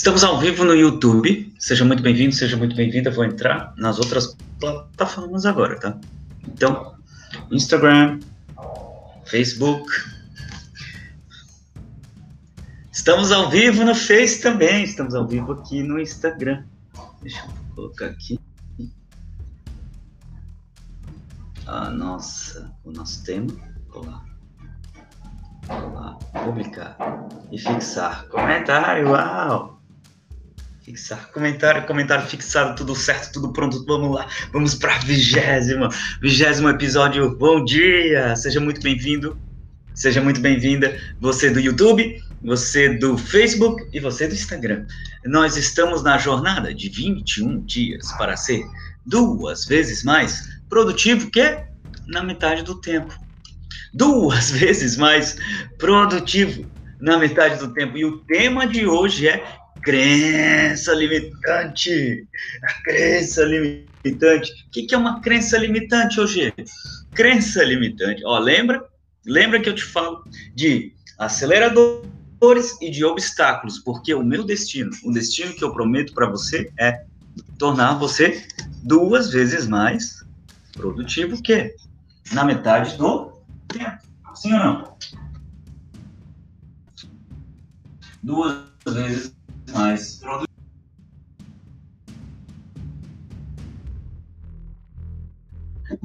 Estamos ao vivo no YouTube. Seja muito bem-vindo, seja muito bem-vinda. Vou entrar nas outras plataformas agora, tá? Então, Instagram, Facebook. Estamos ao vivo no Face também. Estamos ao vivo aqui no Instagram. Deixa eu colocar aqui. A nossa, o nosso tema. Olá. Olá. Publicar e fixar. Comentário, uau! Fixar comentário, comentário fixado, tudo certo, tudo pronto, vamos lá, vamos para vigésima, vigésimo episódio, bom dia, seja muito bem-vindo, seja muito bem-vinda, você do YouTube, você do Facebook e você do Instagram. Nós estamos na jornada de 21 dias para ser duas vezes mais produtivo que na metade do tempo. Duas vezes mais produtivo na metade do tempo. E o tema de hoje é Crença limitante. A crença limitante. O que, que é uma crença limitante hoje? Crença limitante. Ó, lembra? Lembra que eu te falo de aceleradores e de obstáculos, porque o meu destino, o destino que eu prometo para você é tornar você duas vezes mais produtivo que na metade do tempo. Sim ou não? Duas vezes mais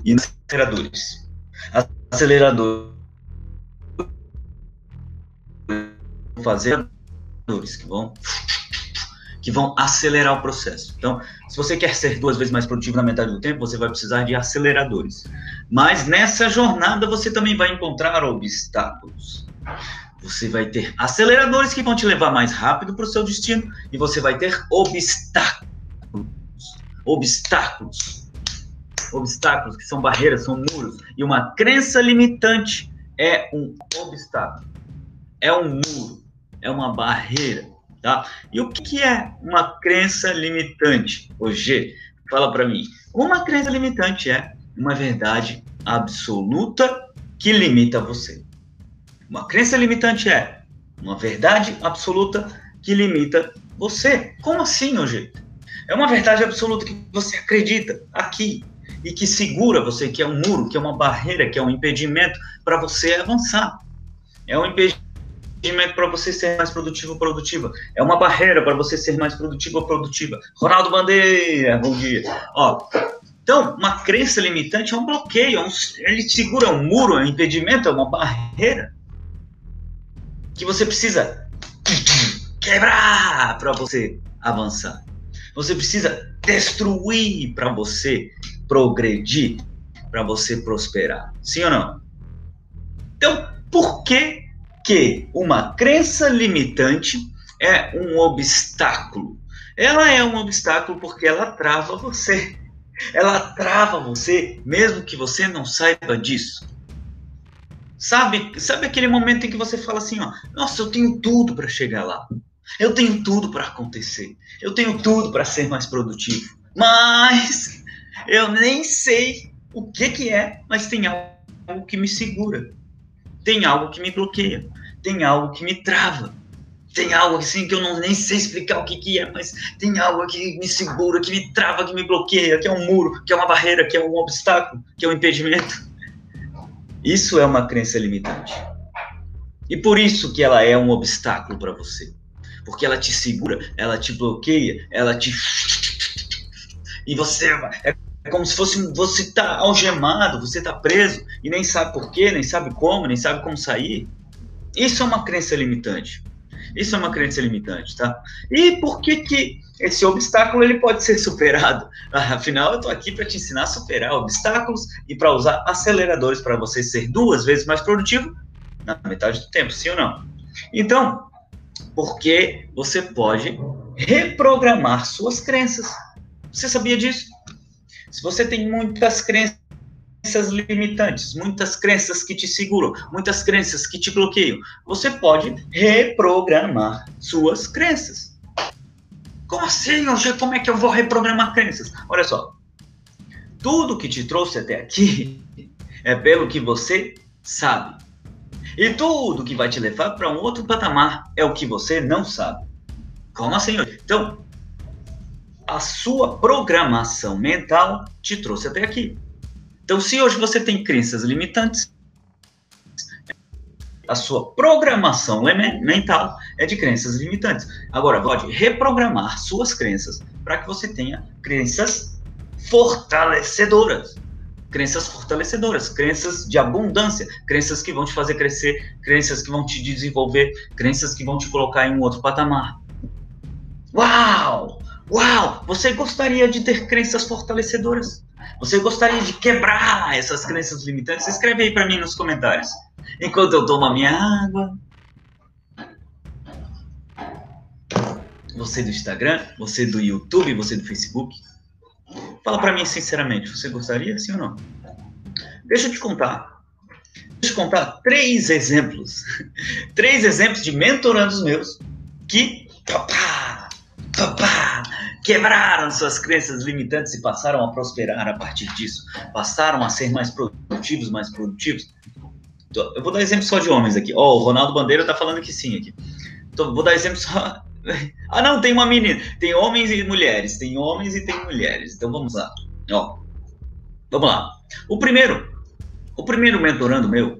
e aceleradores. Aceleradores fazer que vão que vão acelerar o processo. Então, se você quer ser duas vezes mais produtivo na metade do tempo, você vai precisar de aceleradores. Mas nessa jornada você também vai encontrar obstáculos. Você vai ter aceleradores que vão te levar mais rápido para o seu destino e você vai ter obstáculos. Obstáculos. Obstáculos que são barreiras, são muros. E uma crença limitante é um obstáculo. É um muro. É uma barreira. Tá? E o que é uma crença limitante? Hoje, fala para mim. Uma crença limitante é uma verdade absoluta que limita você. Uma crença limitante é uma verdade absoluta que limita você. Como assim, hoje? É uma verdade absoluta que você acredita aqui e que segura você, que é um muro, que é uma barreira, que é um impedimento para você avançar. É um impedimento para você ser mais produtivo ou produtiva. É uma barreira para você ser mais produtivo ou produtiva. Ronaldo Bandeira, bom dia. Ó, então, uma crença limitante é um bloqueio, é um, ele segura um muro, é um impedimento, é uma barreira que você precisa quebrar para você avançar. Você precisa destruir para você progredir, para você prosperar. Sim ou não? Então, por que que uma crença limitante é um obstáculo? Ela é um obstáculo porque ela trava você. Ela trava você, mesmo que você não saiba disso. Sabe, sabe aquele momento em que você fala assim, ó, nossa, eu tenho tudo para chegar lá. Eu tenho tudo para acontecer. Eu tenho tudo para ser mais produtivo. Mas eu nem sei o que que é, mas tem algo que me segura. Tem algo que me bloqueia. Tem algo que me trava. Tem algo assim que eu não nem sei explicar o que que é, mas tem algo que me segura, que me trava, que me bloqueia, que é um muro, que é uma barreira, que é um obstáculo, que é um impedimento. Isso é uma crença limitante. E por isso que ela é um obstáculo para você. Porque ela te segura, ela te bloqueia, ela te. E você é como se fosse você tá algemado, você tá preso e nem sabe por quê, nem sabe como, nem sabe como sair. Isso é uma crença limitante. Isso é uma crença limitante, tá? E por que que esse obstáculo ele pode ser superado? Afinal, eu estou aqui para te ensinar a superar obstáculos e para usar aceleradores para você ser duas vezes mais produtivo na metade do tempo, sim ou não? Então, porque você pode reprogramar suas crenças. Você sabia disso? Se você tem muitas crenças crenças limitantes, muitas crenças que te seguram, muitas crenças que te bloqueiam. Você pode reprogramar suas crenças. Como assim, Hoje, Como é que eu vou reprogramar crenças? Olha só. Tudo que te trouxe até aqui é pelo que você sabe. E tudo que vai te levar para um outro patamar é o que você não sabe. Como assim hoje? Então, a sua programação mental te trouxe até aqui. Então, se hoje você tem crenças limitantes, a sua programação mental é de crenças limitantes. Agora, pode reprogramar suas crenças para que você tenha crenças fortalecedoras. Crenças fortalecedoras, crenças de abundância, crenças que vão te fazer crescer, crenças que vão te desenvolver, crenças que vão te colocar em um outro patamar. Uau! Uau! Você gostaria de ter crenças fortalecedoras? Você gostaria de quebrar essas crenças limitantes? Escreve aí para mim nos comentários. Enquanto eu tomo a minha água. Você do Instagram, você do YouTube, você do Facebook. Fala para mim sinceramente, você gostaria sim ou não? Deixa eu te contar. Deixa eu te contar três exemplos. Três exemplos de mentorandos meus que papá, papá, quebraram suas crenças limitantes e passaram a prosperar a partir disso. Passaram a ser mais produtivos, mais produtivos. Eu vou dar exemplo só de homens aqui. Ó, oh, o Ronaldo Bandeira tá falando que sim aqui. Então, vou dar exemplo só. Ah, não, tem uma menina. Tem homens e mulheres. Tem homens e tem mulheres. Então vamos lá. Ó, vamos lá. O primeiro, o primeiro mentorando meu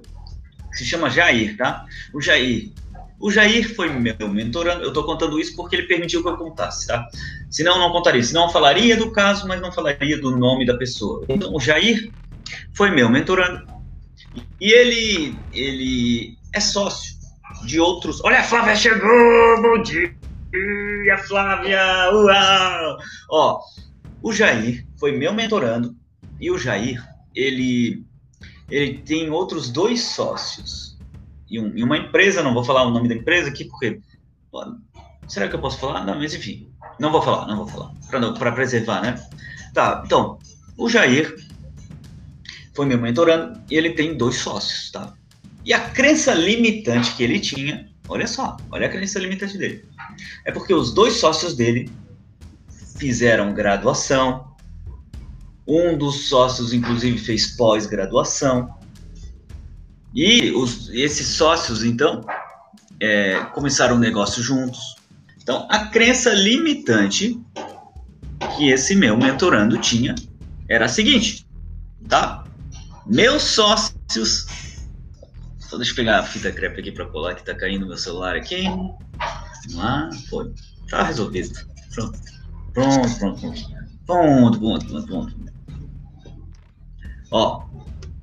se chama Jair, tá? O Jair. O Jair foi meu mentorando. Eu tô contando isso porque ele permitiu que eu contasse, tá? Senão não contaria. Senão falaria do caso, mas não falaria do nome da pessoa. Então, o Jair foi meu mentorando e ele, ele é sócio de outros. Olha, a Flávia chegou! Bom dia, Flávia! Uau! Ó, o Jair foi meu mentorando e o Jair, ele, ele tem outros dois sócios e, um, e uma empresa, não vou falar o nome da empresa aqui porque. Será que eu posso falar? Não, mas enfim, não vou falar, não vou falar, para preservar, né? Tá, então, o Jair foi meu mentorando, e ele tem dois sócios, tá? E a crença limitante que ele tinha, olha só, olha a crença limitante dele. É porque os dois sócios dele fizeram graduação, um dos sócios, inclusive, fez pós-graduação. E os, esses sócios, então, é, começaram um negócio juntos. Então, a crença limitante que esse meu mentorando tinha era a seguinte, tá? Meus sócios. Só deixa eu pegar a fita crepe aqui para colar que tá caindo meu celular aqui. Vamos lá, foi. Tá resolvido. Pronto. Pronto, pronto, pronto. Pronto, pronto, pronto, pronto. Ó,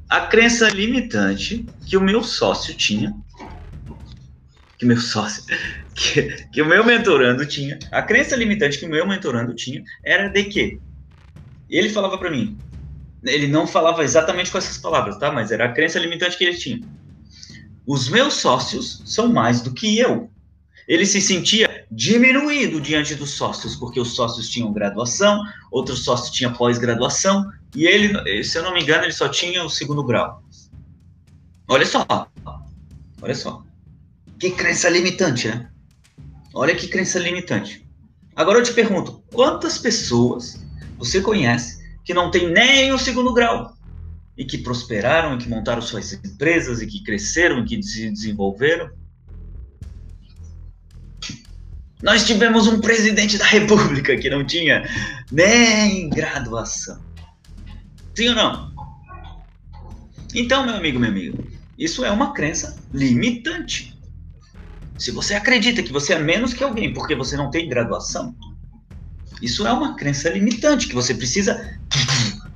a crença limitante que o meu sócio tinha, que meu sócio, que, que o meu mentorando tinha, a crença limitante que o meu mentorando tinha era de que ele falava para mim, ele não falava exatamente com essas palavras, tá? Mas era a crença limitante que ele tinha. Os meus sócios são mais do que eu. Ele se sentia diminuído diante dos sócios, porque os sócios tinham graduação, outros sócios tinham pós-graduação, e ele, se eu não me engano, ele só tinha o segundo grau. Olha só. Olha só. Que crença limitante, né? Olha que crença limitante. Agora eu te pergunto, quantas pessoas você conhece que não tem nem o segundo grau e que prosperaram, e que montaram suas empresas, e que cresceram, e que se desenvolveram. Nós tivemos um presidente da República que não tinha nem graduação. Sim ou não? Então, meu amigo, meu amigo, isso é uma crença limitante. Se você acredita que você é menos que alguém porque você não tem graduação, isso é uma crença limitante que você precisa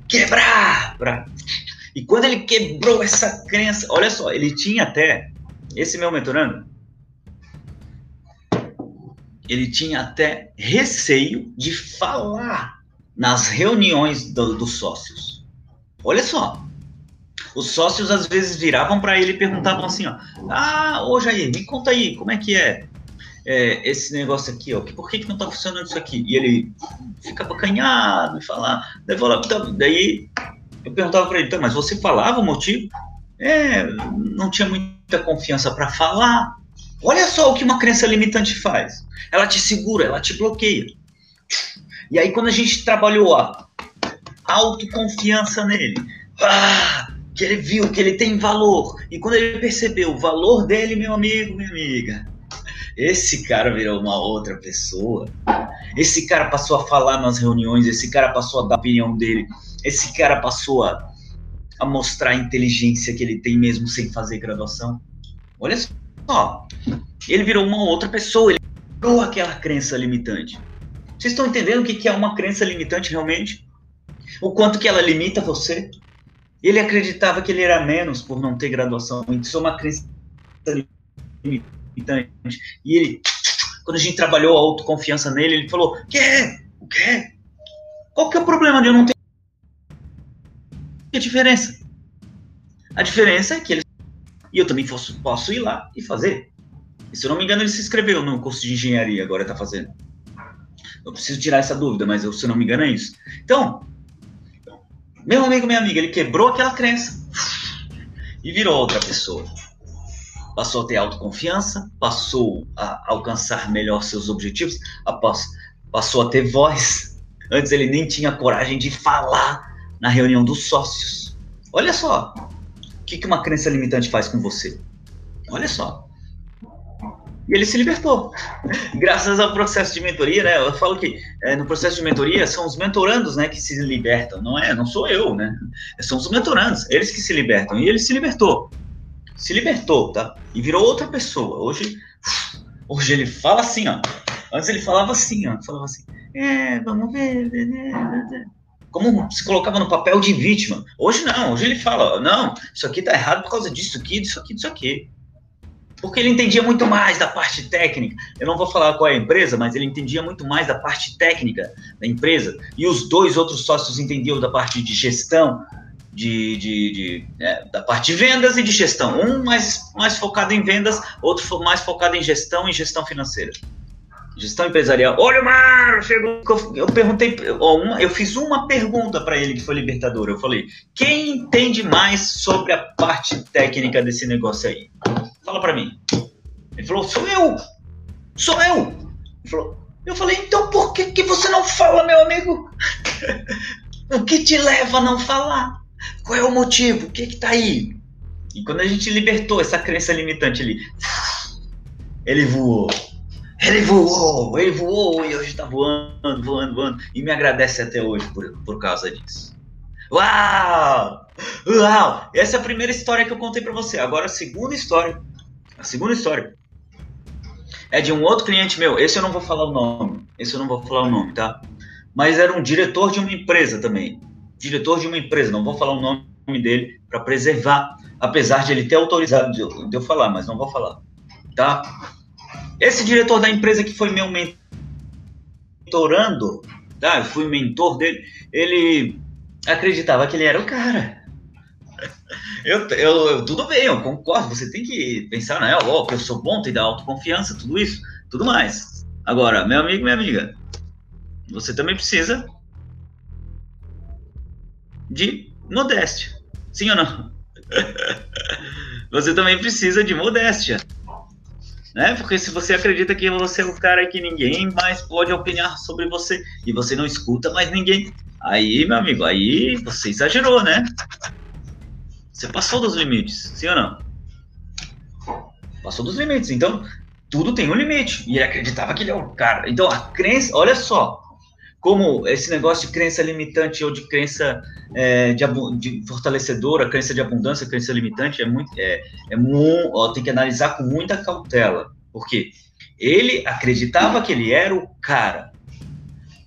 quebrar. Pra... E quando ele quebrou essa crença, olha só, ele tinha até, esse meu mentorando, ele tinha até receio de falar nas reuniões do, dos sócios. Olha só, os sócios às vezes viravam para ele e perguntavam assim, ó, ah, ô Jair, me conta aí, como é que é? é, esse negócio aqui, ó, por que, que não está funcionando isso aqui? E ele ficava canhado e falar. Daí, falava, então, daí eu perguntava para ele, então, mas você falava o motivo? É, não tinha muita confiança para falar. Olha só o que uma crença limitante faz. Ela te segura, ela te bloqueia. E aí, quando a gente trabalhou a autoconfiança nele, ah, que ele viu que ele tem valor, e quando ele percebeu o valor dele, meu amigo, minha amiga, esse cara virou uma outra pessoa. Esse cara passou a falar nas reuniões, esse cara passou a dar a opinião dele, esse cara passou a, a mostrar a inteligência que ele tem mesmo sem fazer graduação. Olha só, ele virou uma outra pessoa, ele quebrou aquela crença limitante. Vocês estão entendendo o que é uma crença limitante realmente? O quanto que ela limita você? Ele acreditava que ele era menos por não ter graduação. Isso é uma crença limitante. E ele, quando a gente trabalhou a autoconfiança nele, ele falou: Quê? O quê? Qual que é o problema de eu não ter? Que diferença? A diferença é que ele. E eu também posso, posso ir lá e fazer. E, se eu não me engano, ele se inscreveu no curso de engenharia, agora está fazendo. Eu preciso tirar essa dúvida, mas eu, se eu não me engano é isso. Então, meu amigo, minha amiga, ele quebrou aquela crença e virou outra pessoa. Passou a ter autoconfiança, passou a alcançar melhor seus objetivos, passou a ter voz. Antes ele nem tinha coragem de falar na reunião dos sócios. Olha só, o que uma crença limitante faz com você? Olha só. E ele se libertou. Graças ao processo de mentoria, né? Eu falo que é, no processo de mentoria são os mentorandos, né, que se libertam. Não é, não sou eu, né? São os mentorandos, eles que se libertam. E ele se libertou. Se libertou, tá? E virou outra pessoa. Hoje, hoje ele fala assim, ó. Antes ele falava assim, ó. Falava assim, é, vamos ver. Como se colocava no papel de vítima. Hoje não, hoje ele fala, não, isso aqui tá errado por causa disso aqui, disso aqui, disso aqui porque ele entendia muito mais da parte técnica. Eu não vou falar qual é a empresa, mas ele entendia muito mais da parte técnica da empresa. E os dois outros sócios entendiam da parte de gestão, de, de, de é, da parte de vendas e de gestão. Um mais, mais focado em vendas, outro mais focado em gestão e gestão financeira. Gestão empresarial. Olha, Mar, chegou. Eu perguntei, eu fiz uma pergunta para ele que foi libertador. Eu falei: quem entende mais sobre a parte técnica desse negócio aí? Fala para mim. Ele falou, sou eu. Sou eu. Ele falou, eu falei, então por que, que você não fala, meu amigo? o que te leva a não falar? Qual é o motivo? O que que tá aí? E quando a gente libertou essa crença limitante ali, ele voou. Ele voou, ele voou e hoje tá voando, voando, voando. E me agradece até hoje por, por causa disso. Uau! Uau! Essa é a primeira história que eu contei para você. Agora a segunda história a segunda história é de um outro cliente meu. Esse eu não vou falar o nome. Esse eu não vou falar o nome, tá? Mas era um diretor de uma empresa também. Diretor de uma empresa. Não vou falar o nome dele para preservar, apesar de ele ter autorizado de eu falar, mas não vou falar, tá? Esse diretor da empresa que foi meu mentorando, tá? Eu fui mentor dele. Ele acreditava que ele era o cara. Eu, eu, tudo bem, eu concordo. Você tem que pensar, né? Oh, que eu sou bom, tem dar autoconfiança, tudo isso, tudo mais. Agora, meu amigo, minha amiga, você também precisa de modéstia. Sim ou não? você também precisa de modéstia. Né? Porque se você acredita que você é o cara que ninguém mais pode opinar sobre você e você não escuta mais ninguém, aí, meu amigo, aí você exagerou, né? Você passou dos limites, sim ou não? Passou dos limites. Então, tudo tem um limite. E ele acreditava que ele é o cara. Então, a crença, olha só, como esse negócio de crença limitante ou de crença é, de, de, fortalecedora, crença de abundância, crença limitante, é muito, é, é tem que analisar com muita cautela. Porque ele acreditava que ele era o cara.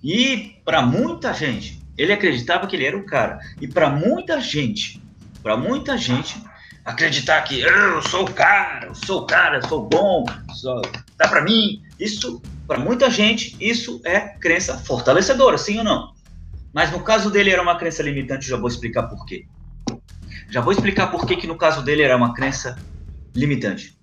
E para muita gente, ele acreditava que ele era o cara. E para muita gente, para muita gente acreditar que eu sou o cara, eu sou o cara, eu sou bom, sou, dá para mim. Isso, para muita gente, isso é crença fortalecedora, sim ou não? Mas no caso dele era uma crença limitante, já vou explicar por quê. Já vou explicar por que, que no caso dele era uma crença limitante.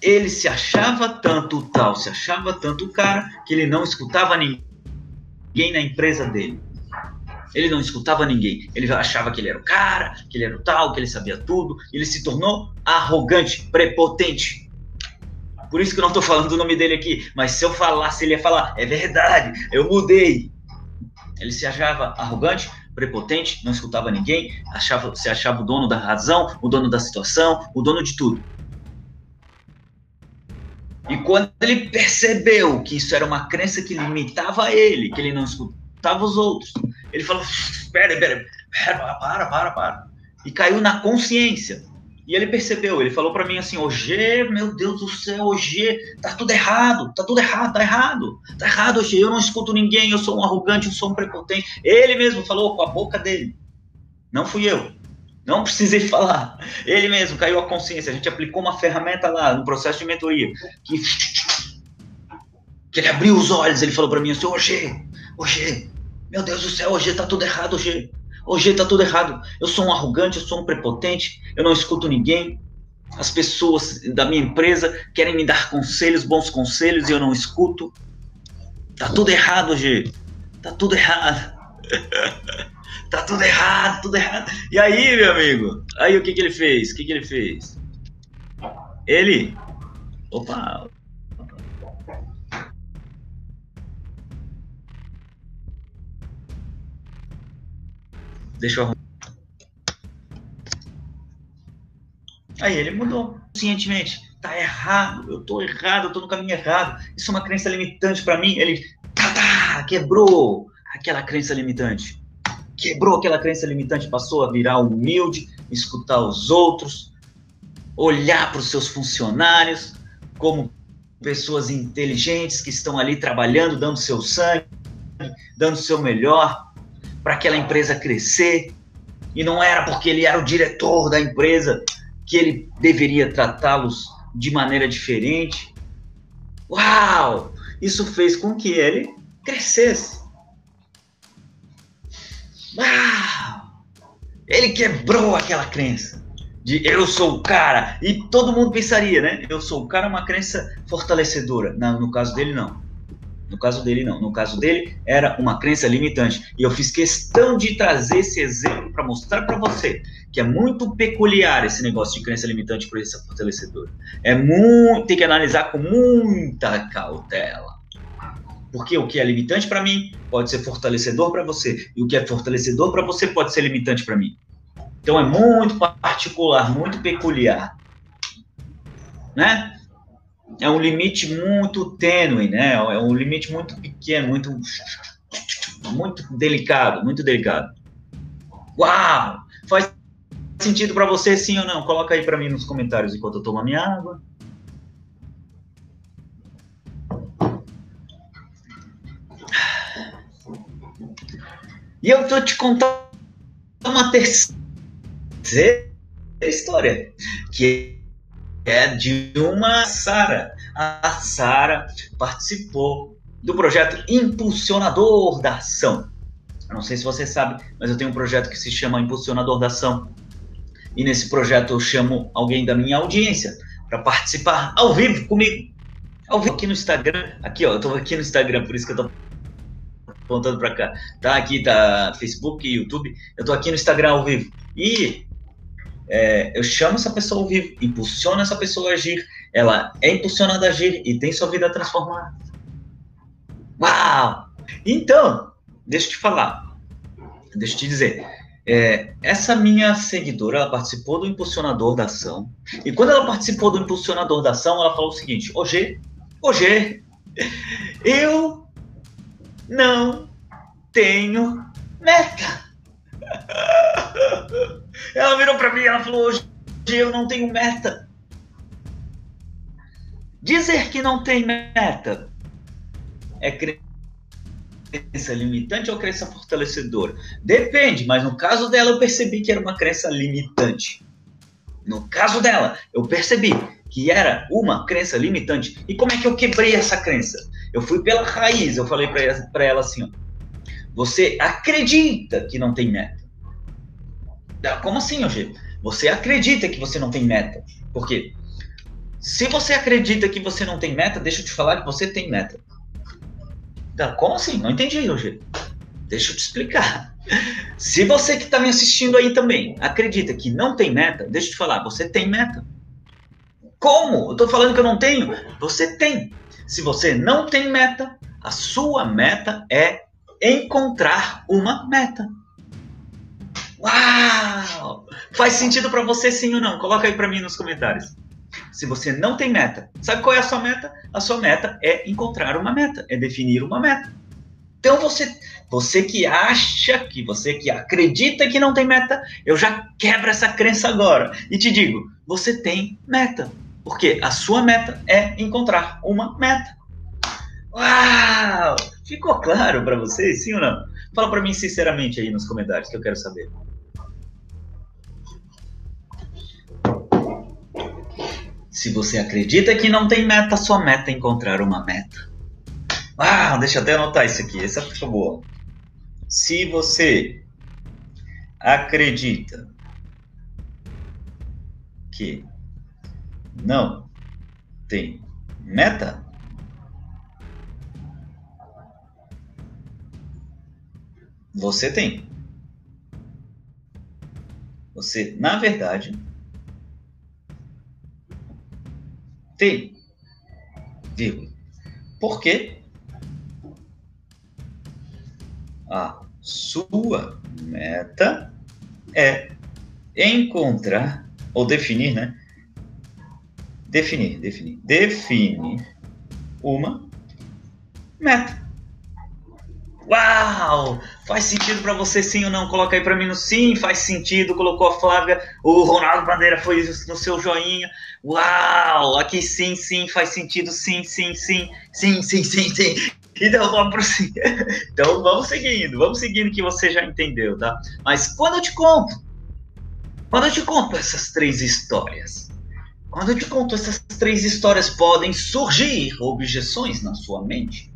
Ele se achava tanto tal, se achava tanto o cara, que ele não escutava ninguém na empresa dele. Ele não escutava ninguém. Ele achava que ele era o cara, que ele era o tal, que ele sabia tudo. Ele se tornou arrogante, prepotente. Por isso que eu não estou falando o nome dele aqui. Mas se eu falasse, ele ia falar: é verdade, eu mudei. Ele se achava arrogante, prepotente, não escutava ninguém, achava, se achava o dono da razão, o dono da situação, o dono de tudo. E quando ele percebeu que isso era uma crença que limitava ele, que ele não escutava os outros, ele falou: espera, espera, para, para, para. E caiu na consciência. E ele percebeu, ele falou para mim assim: Ogê, meu Deus do céu, Ogê, tá tudo errado, tá tudo errado, tá errado, tá errado, Ogê, eu não escuto ninguém, eu sou um arrogante, eu sou um prepotente. Ele mesmo falou com a boca dele, não fui eu. Não precisei falar. Ele mesmo caiu a consciência. A gente aplicou uma ferramenta lá no processo de mentoria que, que ele abriu os olhos. Ele falou para mim assim: Ogê, Ogê, meu Deus do céu, Ogê, tá tudo errado, Ogê. Hoje tá tudo errado. Eu sou um arrogante, eu sou um prepotente, eu não escuto ninguém. As pessoas da minha empresa querem me dar conselhos, bons conselhos, e eu não escuto. Tá tudo errado, G. Tá tudo errado. tá tudo errado, tudo errado. E aí, meu amigo? Aí o que que ele fez? O que que ele fez? Ele. Opa, Deixa eu arrumar. Aí ele mudou conscientemente. Tá errado, eu tô errado, eu tô no caminho errado. Isso é uma crença limitante para mim. Ele tá, tá, quebrou aquela crença limitante. Quebrou aquela crença limitante, passou a virar humilde, escutar os outros, olhar para os seus funcionários como pessoas inteligentes que estão ali trabalhando, dando seu sangue, dando seu melhor, para aquela empresa crescer. E não era porque ele era o diretor da empresa que ele deveria tratá-los de maneira diferente. Uau! Isso fez com que ele crescesse. Uau! Ele quebrou aquela crença de eu sou o cara. E todo mundo pensaria, né? Eu sou o cara é uma crença fortalecedora. Não, no caso dele, não. No caso dele, não. No caso dele, era uma crença limitante. E eu fiz questão de trazer esse exemplo para mostrar para você que é muito peculiar esse negócio de crença limitante por essa fortalecedora. É muito, tem que analisar com muita cautela. Porque o que é limitante para mim pode ser fortalecedor para você. E o que é fortalecedor para você pode ser limitante para mim. Então é muito particular, muito peculiar. Né? É um limite muito tênue, né? É um limite muito pequeno, muito muito delicado, muito delicado. Uau! Faz sentido para você sim ou não? Coloca aí para mim nos comentários enquanto eu tomo a minha água. E eu tô te contando uma terceira história, que é de uma Sara. A Sara participou do projeto Impulsionador da Ação. Não sei se você sabe, mas eu tenho um projeto que se chama Impulsionador da Ação. E nesse projeto eu chamo alguém da minha audiência para participar ao vivo comigo. Ao vivo aqui no Instagram. Aqui, ó, eu tô aqui no Instagram, por isso que eu tô apontando para cá. Tá aqui, tá Facebook, YouTube. Eu tô aqui no Instagram ao vivo. E é, eu chamo essa pessoa ao vivo, impulsiono essa pessoa a agir, ela é impulsionada a agir e tem sua vida transformada. Uau! Então, deixa eu te falar, deixa eu te dizer, é, essa minha seguidora, ela participou do impulsionador da ação, e quando ela participou do impulsionador da ação, ela falou o seguinte, hoje, hoje, eu não tenho meta. Ela virou para mim e ela falou: hoje eu não tenho meta. Dizer que não tem meta é crença limitante ou crença fortalecedora? Depende, mas no caso dela eu percebi que era uma crença limitante. No caso dela, eu percebi que era uma crença limitante. E como é que eu quebrei essa crença? Eu fui pela raiz, eu falei para ela, assim: ó, você acredita que não tem meta. Como assim, Eugênio? Você acredita que você não tem meta. Por quê? Se você acredita que você não tem meta, deixa eu te falar que você tem meta. Como assim? Não entendi, Eugênio. Deixa eu te explicar. Se você que está me assistindo aí também acredita que não tem meta, deixa eu te falar, você tem meta. Como? Eu estou falando que eu não tenho? Você tem. Se você não tem meta, a sua meta é encontrar uma meta. Uau! Faz sentido para você sim ou não? Coloca aí para mim nos comentários. se você não tem meta. Sabe qual é a sua meta? A sua meta é encontrar uma meta, é definir uma meta. Então você, você que acha que você que acredita que não tem meta, eu já quebro essa crença agora e te digo, você tem meta, porque a sua meta é encontrar uma meta. Uau! Ficou claro para vocês, sim ou não? Fala para mim sinceramente aí nos comentários que eu quero saber. Se você acredita que não tem meta, sua meta é encontrar uma meta. Ah, deixa eu até anotar isso aqui, essa ficou boa. Se você acredita que não tem meta, você tem. Você, na verdade, tem. Vírgula. Por quê? A sua meta é encontrar ou definir, né? Definir, definir, definir uma meta. Uau! Faz sentido para você sim ou não? Coloca aí para mim no sim, faz sentido. Colocou a Flávia, o Ronaldo Bandeira foi no seu joinha. Uau! Aqui sim, sim, faz sentido, sim, sim, sim, sim, sim, sim, sim. Então vamos prosseguir. Então vamos seguindo, vamos seguindo que você já entendeu, tá? Mas quando eu te conto, quando eu te conto essas três histórias, quando eu te conto essas três histórias, podem surgir objeções na sua mente.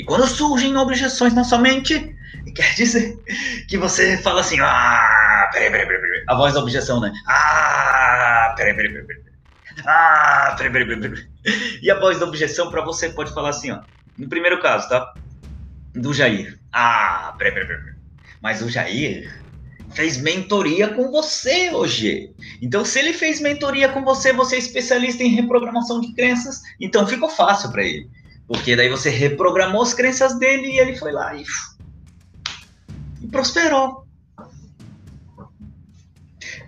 E quando surgem objeções na sua mente, quer dizer que você fala assim, ah, peraí, peraí, peraí, peraí. A voz da objeção, né? Ah, peraí, peraí, peraí. peraí. Ah, peraí, peraí, peraí. peraí. E a voz da objeção para você pode falar assim, ó. No primeiro caso, tá? Do Jair. Ah, peraí, peraí, peraí. Mas o Jair fez mentoria com você hoje. Então, se ele fez mentoria com você, você é especialista em reprogramação de crenças, então ficou fácil para ele. Porque daí você reprogramou as crenças dele e ele foi lá e, e prosperou.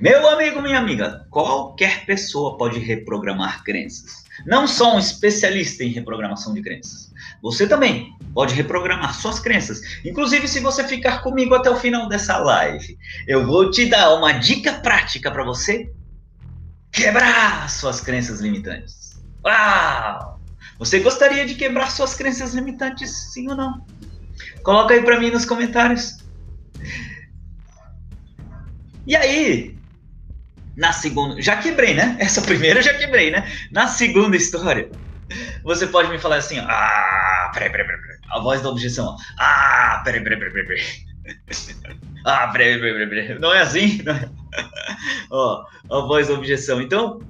Meu amigo, minha amiga, qualquer pessoa pode reprogramar crenças. Não só um especialista em reprogramação de crenças. Você também pode reprogramar suas crenças. Inclusive, se você ficar comigo até o final dessa live, eu vou te dar uma dica prática para você quebrar suas crenças limitantes. Uau! Você gostaria de quebrar suas crenças limitantes, sim ou não? Coloca aí para mim nos comentários. E aí, na segunda, já quebrei, né? Essa primeira já quebrei, né? Na segunda história, você pode me falar assim, ah, peraí, peraí, peraí, peraí. a voz da objeção, ó. ah, peraí, peraí, peraí, peraí, ah, peraí, peraí, peraí, não é assim? Não é? ó, a voz da objeção. Então,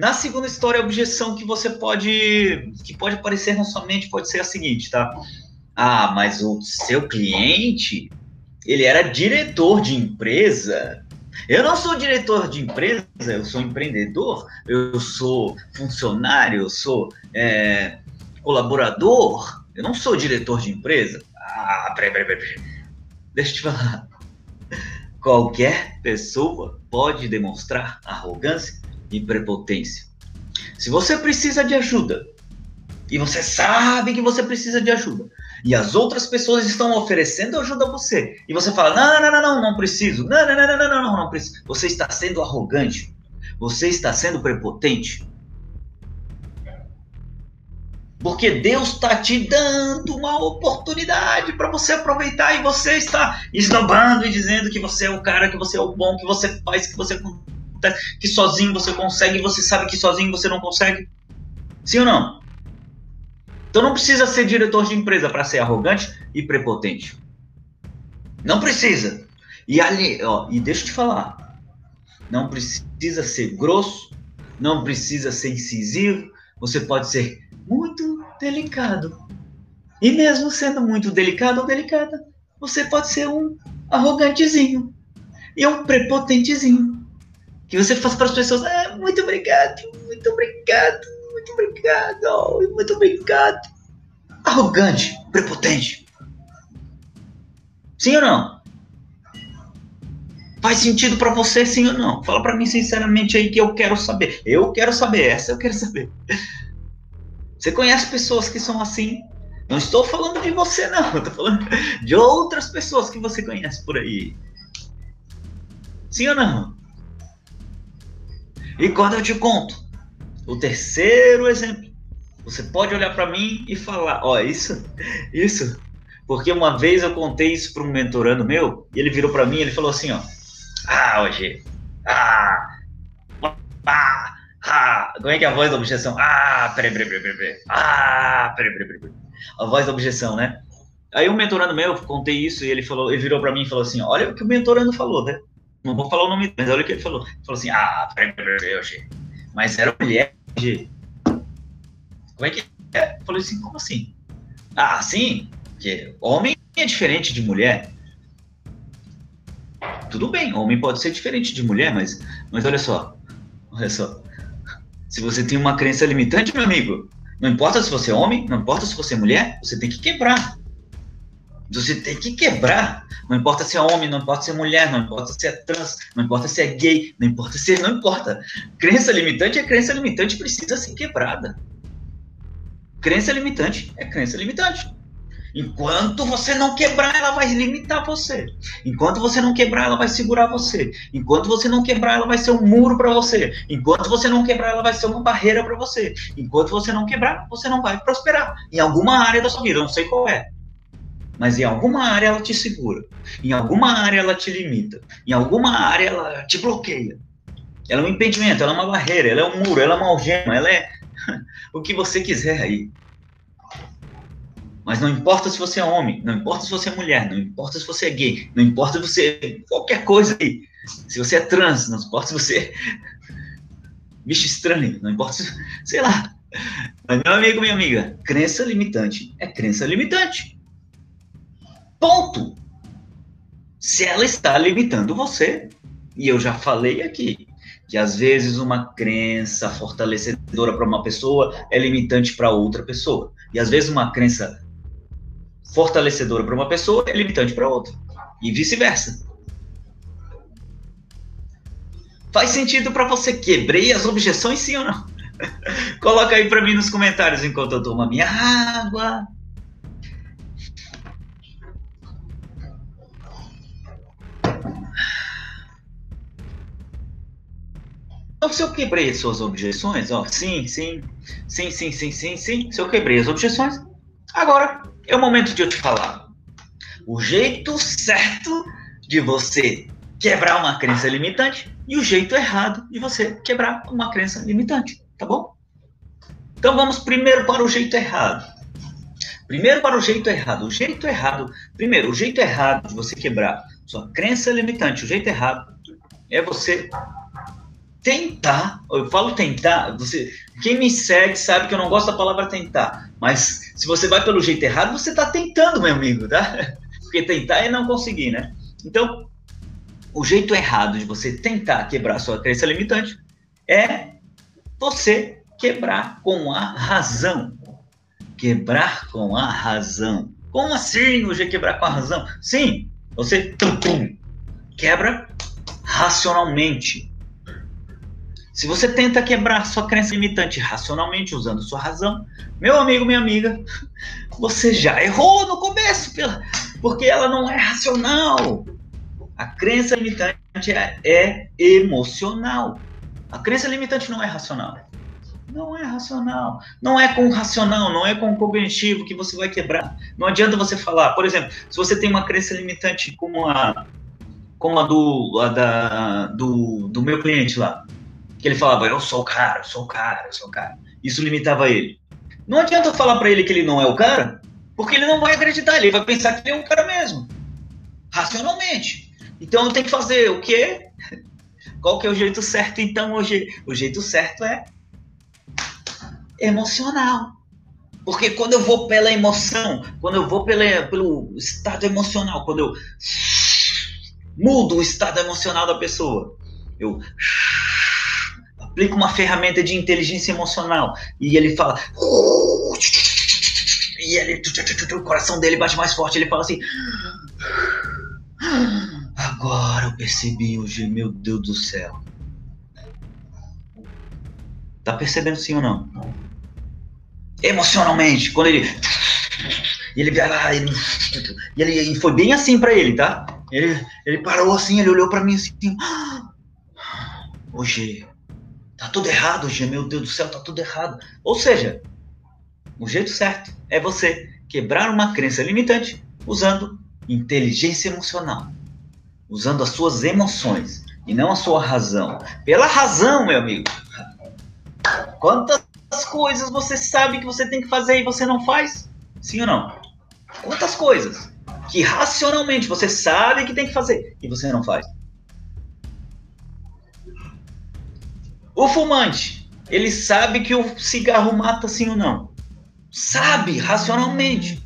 na segunda história, a objeção que você pode que pode aparecer na sua mente pode ser a seguinte, tá? Ah, mas o seu cliente, ele era diretor de empresa. Eu não sou diretor de empresa, eu sou empreendedor, eu sou funcionário, eu sou é, colaborador, eu não sou diretor de empresa. Ah, peraí, peraí, peraí. Deixa eu te falar. Qualquer pessoa pode demonstrar arrogância e prepotência. Se você precisa de ajuda, e você sabe que você precisa de ajuda, e as outras pessoas estão oferecendo ajuda a você, e você fala: não, não, não, não, não preciso, não, não, não, não, não, não, não preciso. Você está sendo arrogante, você está sendo prepotente. Porque Deus está te dando uma oportunidade para você aproveitar e você está esnobando e dizendo que você é o cara, que você é o bom, que você faz, que você que sozinho você consegue e você sabe que sozinho você não consegue? Sim ou não? Então não precisa ser diretor de empresa para ser arrogante e prepotente. Não precisa. E ali, ó, e deixa eu te falar. Não precisa ser grosso, não precisa ser incisivo, você pode ser muito delicado. E mesmo sendo muito delicado ou delicada, você pode ser um arrogantezinho e um prepotentezinho que você faz para as pessoas, ah, muito obrigado, muito obrigado, muito obrigado, muito obrigado. Arrogante, prepotente. Sim ou não? Faz sentido para você sim ou não? Fala para mim sinceramente aí que eu quero saber. Eu quero saber, essa eu quero saber. Você conhece pessoas que são assim? Não estou falando de você não, estou falando de outras pessoas que você conhece por aí. Sim ou não? E quando eu te conto o terceiro exemplo, você pode olhar para mim e falar, ó, isso, isso, porque uma vez eu contei isso para um mentorando meu e ele virou para mim e ele falou assim, ó, ah, hoje, ah, ah, ah, como é que é a voz da objeção? Ah, peraí, peraí, peraí, peraí, ah, peraí, peraí, peraí, a voz da objeção, né? Aí um mentorando meu, contei isso e ele falou, ele virou para mim e falou assim, olha o que o mentorando falou, né? Não vou falar o nome, mas olha o que ele falou. Ele falou assim, ah, hoje, mas era mulher, hoje. Como é que é? Eu falei assim, como assim? Ah, sim, que homem é diferente de mulher. Tudo bem, homem pode ser diferente de mulher, mas, mas olha só, olha só. Se você tem uma crença limitante, meu amigo, não importa se você é homem, não importa se você é mulher, você tem que quebrar. Você tem que quebrar. Não importa se é homem, não importa se é mulher, não importa se é trans, não importa se é gay, não importa se é, não importa. Crença limitante é crença limitante, precisa ser quebrada. Crença limitante é crença limitante. Enquanto você não quebrar, ela vai limitar você. Enquanto você não quebrar, ela vai segurar você. Enquanto você não quebrar, ela vai ser um muro para você. Enquanto você não quebrar, ela vai ser uma barreira para você. Enquanto você não quebrar, você não vai prosperar em alguma área da sua vida, não sei qual é. Mas em alguma área ela te segura. Em alguma área ela te limita. Em alguma área ela te bloqueia. Ela é um impedimento, ela é uma barreira, ela é um muro, ela é uma algema, ela é o que você quiser aí. Mas não importa se você é homem, não importa se você é mulher, não importa se você é gay, não importa se você é qualquer coisa aí. Se você é trans, não importa se você é bicho estranho, não importa se, sei lá. Mas, meu amigo, minha amiga, crença limitante é crença limitante. Ponto. Se ela está limitando você, e eu já falei aqui, que às vezes uma crença fortalecedora para uma pessoa é limitante para outra pessoa. E às vezes uma crença fortalecedora para uma pessoa é limitante para outra. E vice-versa. Faz sentido para você quebrei as objeções, sim ou não? Coloca aí para mim nos comentários enquanto eu tomo a minha água. Então, se eu quebrei as suas objeções, ó, sim, sim, sim, sim, sim, sim, sim, se eu quebrei as objeções, agora é o momento de eu te falar. O jeito certo de você quebrar uma crença limitante e o jeito errado de você quebrar uma crença limitante, tá bom? Então vamos primeiro para o jeito errado. Primeiro para o jeito errado. O jeito errado, primeiro, o jeito errado de você quebrar sua crença limitante, o jeito errado é você tentar, eu falo tentar, você, quem me segue sabe que eu não gosto da palavra tentar, mas se você vai pelo jeito errado, você está tentando, meu amigo, tá? Porque tentar é não conseguir, né? Então, o jeito errado de você tentar quebrar sua crença limitante é você quebrar com a razão. Quebrar com a razão. Como assim jeito quebrar com a razão? Sim, você tum, tum, quebra racionalmente se você tenta quebrar sua crença limitante racionalmente, usando sua razão, meu amigo, minha amiga, você já errou no começo, porque ela não é racional. A crença limitante é, é emocional. A crença limitante não é racional. Não é racional. Não é com o racional, não é com o cognitivo que você vai quebrar. Não adianta você falar, por exemplo, se você tem uma crença limitante como a, como a do, a da, do, do meu cliente lá, que ele falava, eu sou o cara, eu sou o cara, eu sou o cara. Isso limitava ele. Não adianta falar para ele que ele não é o cara, porque ele não vai acreditar, ele vai pensar que ele é um cara mesmo. Racionalmente. Então eu tenho que fazer o quê? Qual que é o jeito certo então hoje? O jeito certo é emocional. Porque quando eu vou pela emoção, quando eu vou pela, pelo estado emocional, quando eu mudo o estado emocional da pessoa, eu aplica uma ferramenta de inteligência emocional e ele fala. E ele, o coração dele bate mais forte. Ele fala assim: Agora eu percebi hoje, meu Deus do céu. Tá percebendo sim ou não? Emocionalmente, quando ele. Ele vai lá, ele, e ele e foi bem assim para ele, tá? Ele, ele parou assim, ele olhou para mim assim. Hoje, tá tudo errado, hoje, meu Deus do céu, tá tudo errado. Ou seja, o jeito certo é você quebrar uma crença limitante usando inteligência emocional, usando as suas emoções e não a sua razão. Pela razão, meu amigo. Quantas coisas você sabe que você tem que fazer e você não faz? Sim ou não? Quantas coisas que racionalmente você sabe que tem que fazer e você não faz? O fumante, ele sabe que o cigarro mata sim ou não? Sabe racionalmente.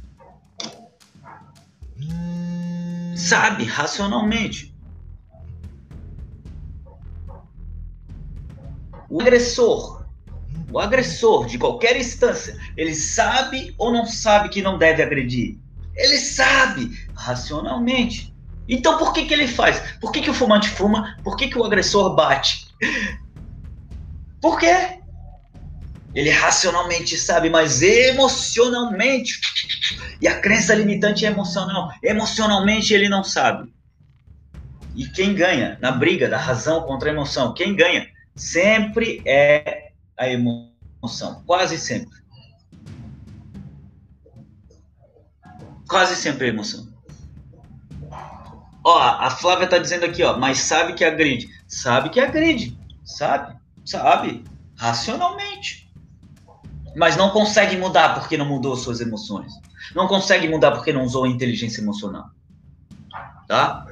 Sabe racionalmente. O agressor, o agressor de qualquer instância, ele sabe ou não sabe que não deve agredir? Ele sabe racionalmente. Então por que, que ele faz? Por que, que o fumante fuma? Por que, que o agressor bate? Por quê? Ele racionalmente sabe, mas emocionalmente. E a crença limitante é emocional. Emocionalmente ele não sabe. E quem ganha na briga da razão contra a emoção? Quem ganha sempre é a emoção. Quase sempre. Quase sempre é a emoção. Ó, a Flávia tá dizendo aqui, ó, mas sabe que agride. Sabe que agride. Sabe? Sabe? Racionalmente mas não consegue mudar porque não mudou suas emoções. Não consegue mudar porque não usou a inteligência emocional. Tá?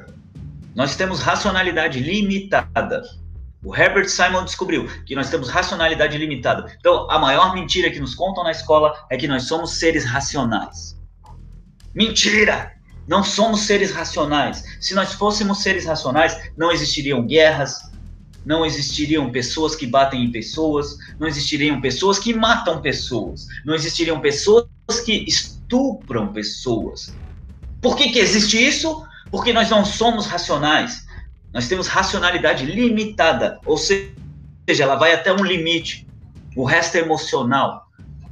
Nós temos racionalidade limitada. O Herbert Simon descobriu que nós temos racionalidade limitada. Então, a maior mentira que nos contam na escola é que nós somos seres racionais. Mentira! Não somos seres racionais. Se nós fôssemos seres racionais, não existiriam guerras, não existiriam pessoas que batem em pessoas, não existiriam pessoas que matam pessoas, não existiriam pessoas que estupram pessoas. Por que, que existe isso? Porque nós não somos racionais. Nós temos racionalidade limitada, ou seja, ela vai até um limite. O resto é emocional,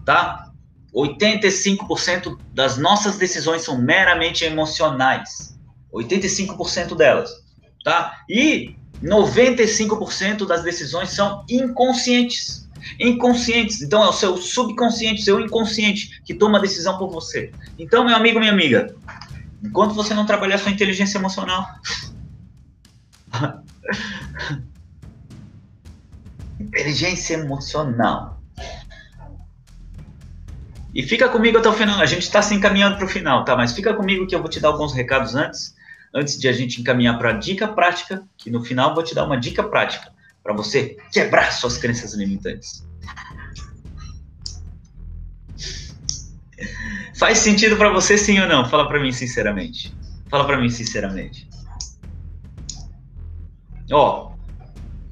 tá? 85% das nossas decisões são meramente emocionais. 85% delas, tá? E 95% das decisões são inconscientes. Inconscientes. Então é o seu subconsciente, seu inconsciente que toma a decisão por você. Então, meu amigo, minha amiga, enquanto você não trabalhar sua inteligência emocional, inteligência emocional. E fica comigo até o final. A gente está se encaminhando para o final, tá? Mas fica comigo que eu vou te dar alguns recados antes antes de a gente encaminhar para a dica prática, que no final vou te dar uma dica prática para você quebrar suas crenças limitantes. Faz sentido para você sim ou não? Fala para mim sinceramente. Fala para mim sinceramente. Ó,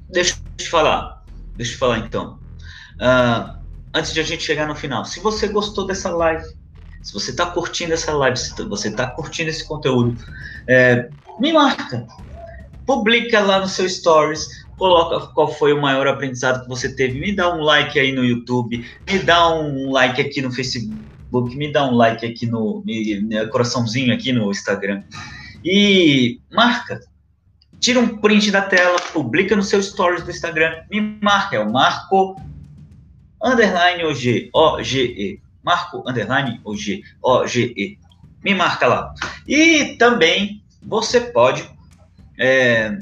deixa eu te falar. Deixa eu te falar então. Uh, antes de a gente chegar no final, se você gostou dessa live, se você está curtindo essa live, se você está curtindo esse conteúdo, é, me marca. Publica lá no seu stories, coloca qual foi o maior aprendizado que você teve. Me dá um like aí no YouTube, me dá um like aqui no Facebook, me dá um like aqui no me, coraçãozinho aqui no Instagram. E marca. Tira um print da tela, publica no seu stories do Instagram, me marca, é o Marco underline OG, O-G-E. Marco underline OG, O-G-E. Me marca lá. E também você pode é,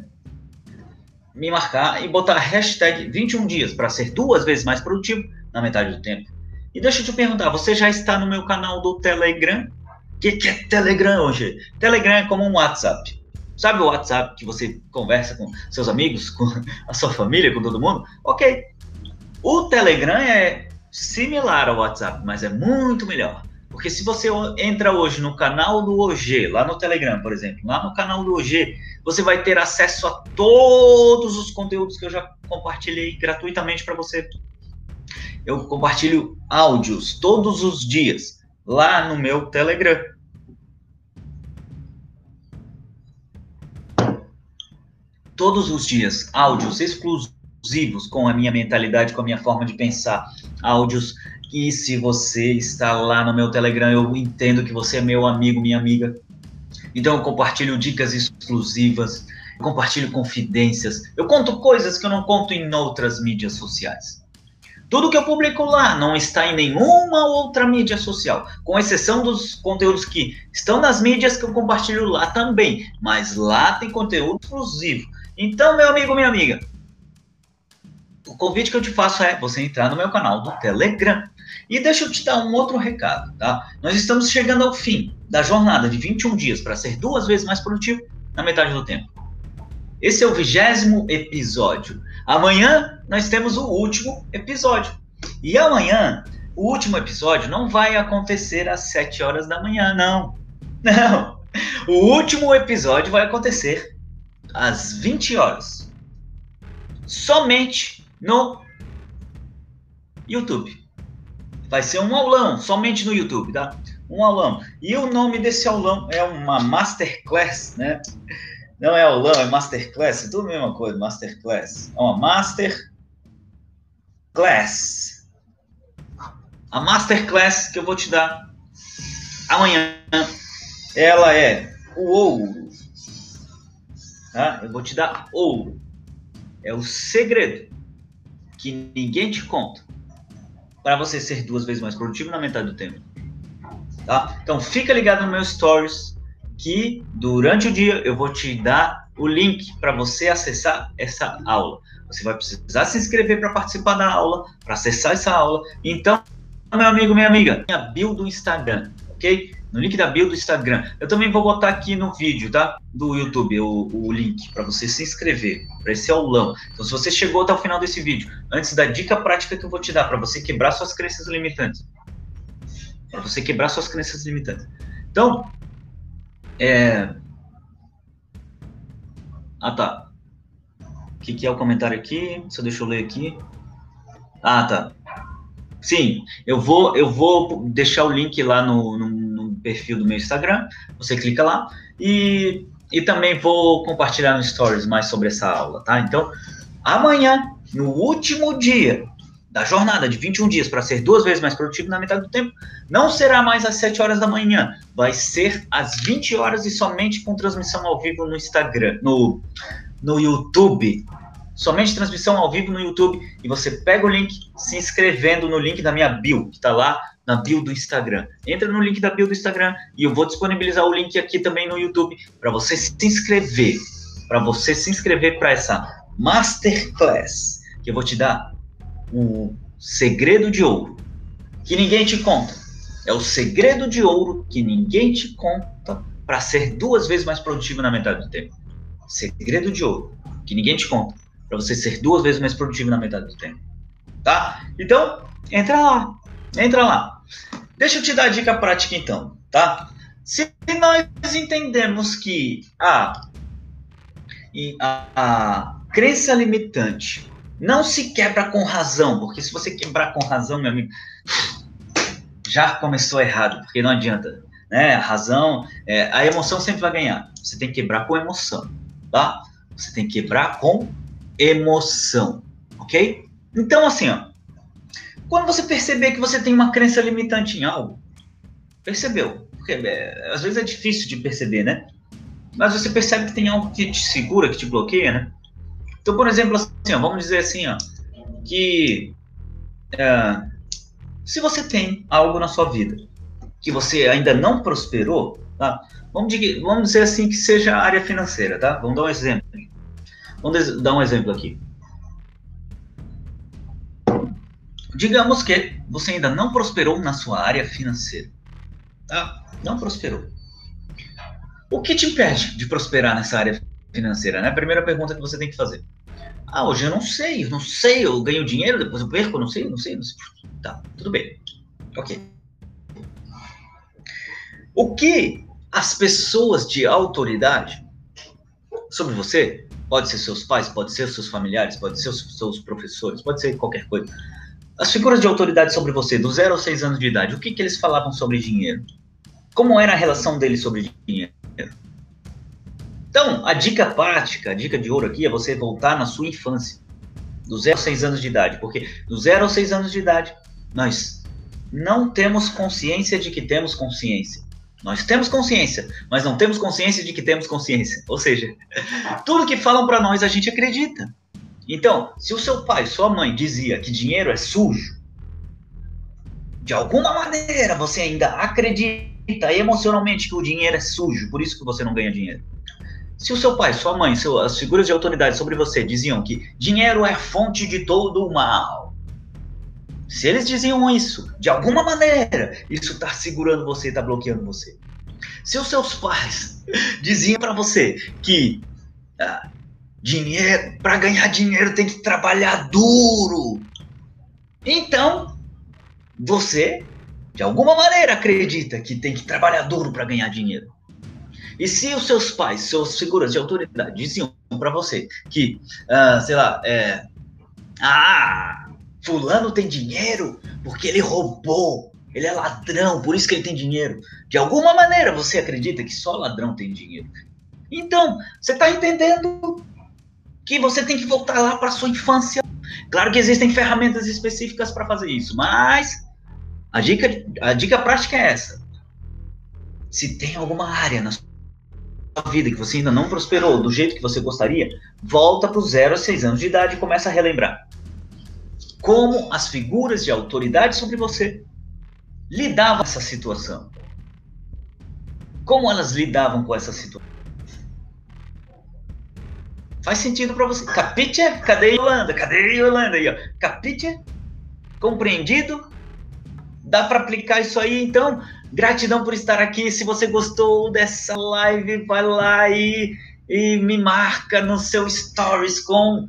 me marcar e botar hashtag 21 dias para ser duas vezes mais produtivo na metade do tempo. E deixa eu te perguntar, você já está no meu canal do Telegram? O que, que é Telegram hoje? Telegram é como um WhatsApp. Sabe o WhatsApp que você conversa com seus amigos, com a sua família, com todo mundo? Ok. O Telegram é similar ao WhatsApp, mas é muito melhor. Porque se você entra hoje no canal do OG, lá no Telegram, por exemplo, lá no canal do OG, você vai ter acesso a todos os conteúdos que eu já compartilhei gratuitamente para você. Eu compartilho áudios todos os dias lá no meu Telegram. todos os dias áudios exclusivos com a minha mentalidade, com a minha forma de pensar, áudios e se você está lá no meu Telegram, eu entendo que você é meu amigo, minha amiga. Então eu compartilho dicas exclusivas, compartilho confidências, eu conto coisas que eu não conto em outras mídias sociais. Tudo que eu publico lá não está em nenhuma outra mídia social, com exceção dos conteúdos que estão nas mídias que eu compartilho lá também, mas lá tem conteúdo exclusivo. Então, meu amigo, minha amiga, o convite que eu te faço é você entrar no meu canal do Telegram. E deixa eu te dar um outro recado, tá? Nós estamos chegando ao fim da jornada de 21 dias para ser duas vezes mais produtivo na metade do tempo. Esse é o vigésimo episódio. Amanhã nós temos o último episódio. E amanhã, o último episódio não vai acontecer às 7 horas da manhã, não. Não. O último episódio vai acontecer às 20 horas. Somente no YouTube. Vai ser um aulão, somente no YouTube, tá? Um aulão. E o nome desse aulão é uma masterclass, né? Não é aulão, é masterclass, é tudo a mesma coisa, masterclass. É uma masterclass. A masterclass que eu vou te dar amanhã, ela é o ouro. Tá? Eu vou te dar ouro. É o segredo que ninguém te conta para você ser duas vezes mais produtivo na metade do tempo. Tá? Então fica ligado no meu stories que durante o dia eu vou te dar o link para você acessar essa aula. Você vai precisar se inscrever para participar da aula, para acessar essa aula. Então, meu amigo, minha amiga, minha bio do Instagram, ok? No link da bio do Instagram. Eu também vou botar aqui no vídeo, tá? Do YouTube, o, o link para você se inscrever para esse aulão. Então, se você chegou até o final desse vídeo, antes da dica prática que eu vou te dar para você quebrar suas crenças limitantes, para você quebrar suas crenças limitantes. Então, é... Ah, tá. O que, que é o comentário aqui? Só deixa eu ler aqui. Ah, tá. Sim, eu vou, eu vou deixar o link lá no, no, no perfil do meu Instagram. Você clica lá e, e também vou compartilhar no Stories mais sobre essa aula, tá? Então, amanhã, no último dia da jornada de 21 dias para ser duas vezes mais produtivo na metade do tempo, não será mais às 7 horas da manhã, vai ser às 20 horas e somente com transmissão ao vivo no Instagram, no, no YouTube. Somente transmissão ao vivo no YouTube e você pega o link se inscrevendo no link da minha bio, que está lá na bio do Instagram. Entra no link da bio do Instagram e eu vou disponibilizar o link aqui também no YouTube para você se inscrever, para você se inscrever para essa masterclass que eu vou te dar o segredo de ouro que ninguém te conta. É o segredo de ouro que ninguém te conta para ser duas vezes mais produtivo na metade do tempo. Segredo de ouro que ninguém te conta para você ser duas vezes mais produtivo na metade do tempo. Tá? Então, entra lá. Entra lá. Deixa eu te dar a dica prática então, tá? Se nós entendemos que a, a, a crença limitante não se quebra com razão, porque se você quebrar com razão, meu amigo, já começou errado, porque não adianta. Né? A razão, é, a emoção sempre vai ganhar. Você tem que quebrar com emoção, tá? Você tem que quebrar com emoção, ok? Então, assim, ó, quando você perceber que você tem uma crença limitante em algo, percebeu? Porque é, às vezes é difícil de perceber, né? Mas você percebe que tem algo que te segura, que te bloqueia, né? Então, por exemplo, assim, ó, vamos dizer assim, ó, que é, se você tem algo na sua vida que você ainda não prosperou, tá? Vamos, dizer, vamos dizer assim que seja a área financeira, tá? Vamos dar um exemplo. Vamos dar um exemplo aqui. Digamos que você ainda não prosperou na sua área financeira, tá? Não prosperou. O que te impede de prosperar nessa área financeira? Né? A primeira pergunta que você tem que fazer. Ah, hoje eu não sei, eu não sei, eu ganho dinheiro, depois eu perco, não sei, não sei, não sei. Tá, tudo bem. Ok. O que as pessoas de autoridade sobre você, pode ser seus pais, pode ser seus familiares, pode ser seus professores, pode ser qualquer coisa. As figuras de autoridade sobre você, do 0 aos 6 anos de idade, o que, que eles falavam sobre dinheiro? Como era a relação deles sobre dinheiro? Então, a dica prática, a dica de ouro aqui é você voltar na sua infância, do 0 aos 6 anos de idade, porque do 0 aos 6 anos de idade, nós não temos consciência de que temos consciência. Nós temos consciência, mas não temos consciência de que temos consciência. Ou seja, tudo que falam para nós a gente acredita. Então, se o seu pai, sua mãe dizia que dinheiro é sujo, de alguma maneira você ainda acredita emocionalmente que o dinheiro é sujo, por isso que você não ganha dinheiro. Se o seu pai, sua mãe, seu, as figuras de autoridade sobre você diziam que dinheiro é fonte de todo o mal, se eles diziam isso, de alguma maneira, isso está segurando você, está bloqueando você. Se os seus pais diziam para você que ah, dinheiro, para ganhar dinheiro tem que trabalhar duro, então você, de alguma maneira, acredita que tem que trabalhar duro para ganhar dinheiro. E se os seus pais, suas figuras de autoridade, diziam para você que, ah, sei lá, é, ah, fulano tem dinheiro porque ele roubou, ele é ladrão, por isso que ele tem dinheiro. De alguma maneira você acredita que só ladrão tem dinheiro. Então, você está entendendo que você tem que voltar lá para sua infância. Claro que existem ferramentas específicas para fazer isso, mas a dica, a dica prática é essa. Se tem alguma área na vida que você ainda não prosperou do jeito que você gostaria, volta para os 0 a 6 anos de idade e começa a relembrar. Como as figuras de autoridade sobre você lidavam com essa situação. Como elas lidavam com essa situação. Faz sentido para você. Capite? Cadê Yolanda? Cadê Yolanda aí? Capite? Compreendido? Dá para aplicar isso aí, então? Gratidão por estar aqui. Se você gostou dessa live, vai lá e, e me marca no seu stories com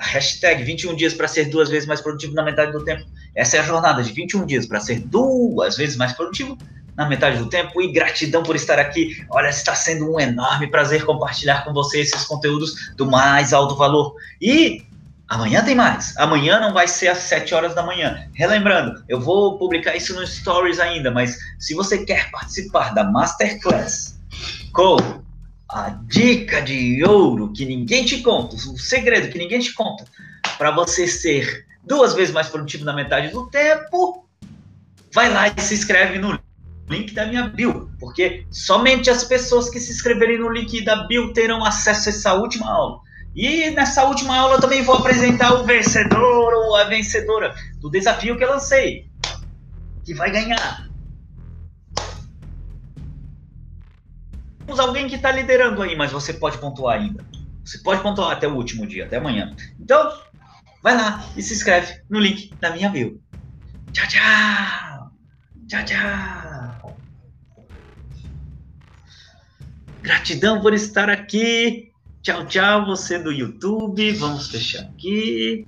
hashtag 21 dias para ser duas vezes mais produtivo na metade do tempo. Essa é a jornada de 21 dias para ser duas vezes mais produtivo na metade do tempo. E gratidão por estar aqui. Olha, está sendo um enorme prazer compartilhar com você esses conteúdos do mais alto valor. E Amanhã tem mais. Amanhã não vai ser às 7 horas da manhã. Relembrando, eu vou publicar isso no Stories ainda, mas se você quer participar da Masterclass com a dica de ouro que ninguém te conta, o segredo que ninguém te conta, para você ser duas vezes mais produtivo na metade do tempo, vai lá e se inscreve no link da minha bio, porque somente as pessoas que se inscreverem no link da bio terão acesso a essa última aula. E nessa última aula eu também vou apresentar o vencedor ou a vencedora do desafio que eu lancei, que vai ganhar. Temos alguém que está liderando aí, mas você pode pontuar ainda. Você pode pontuar até o último dia, até amanhã. Então, vai lá e se inscreve no link da minha bio. Tchau, tchau! Tchau, tchau! Gratidão por estar aqui. Tchau, tchau, você do YouTube. Vamos fechar aqui.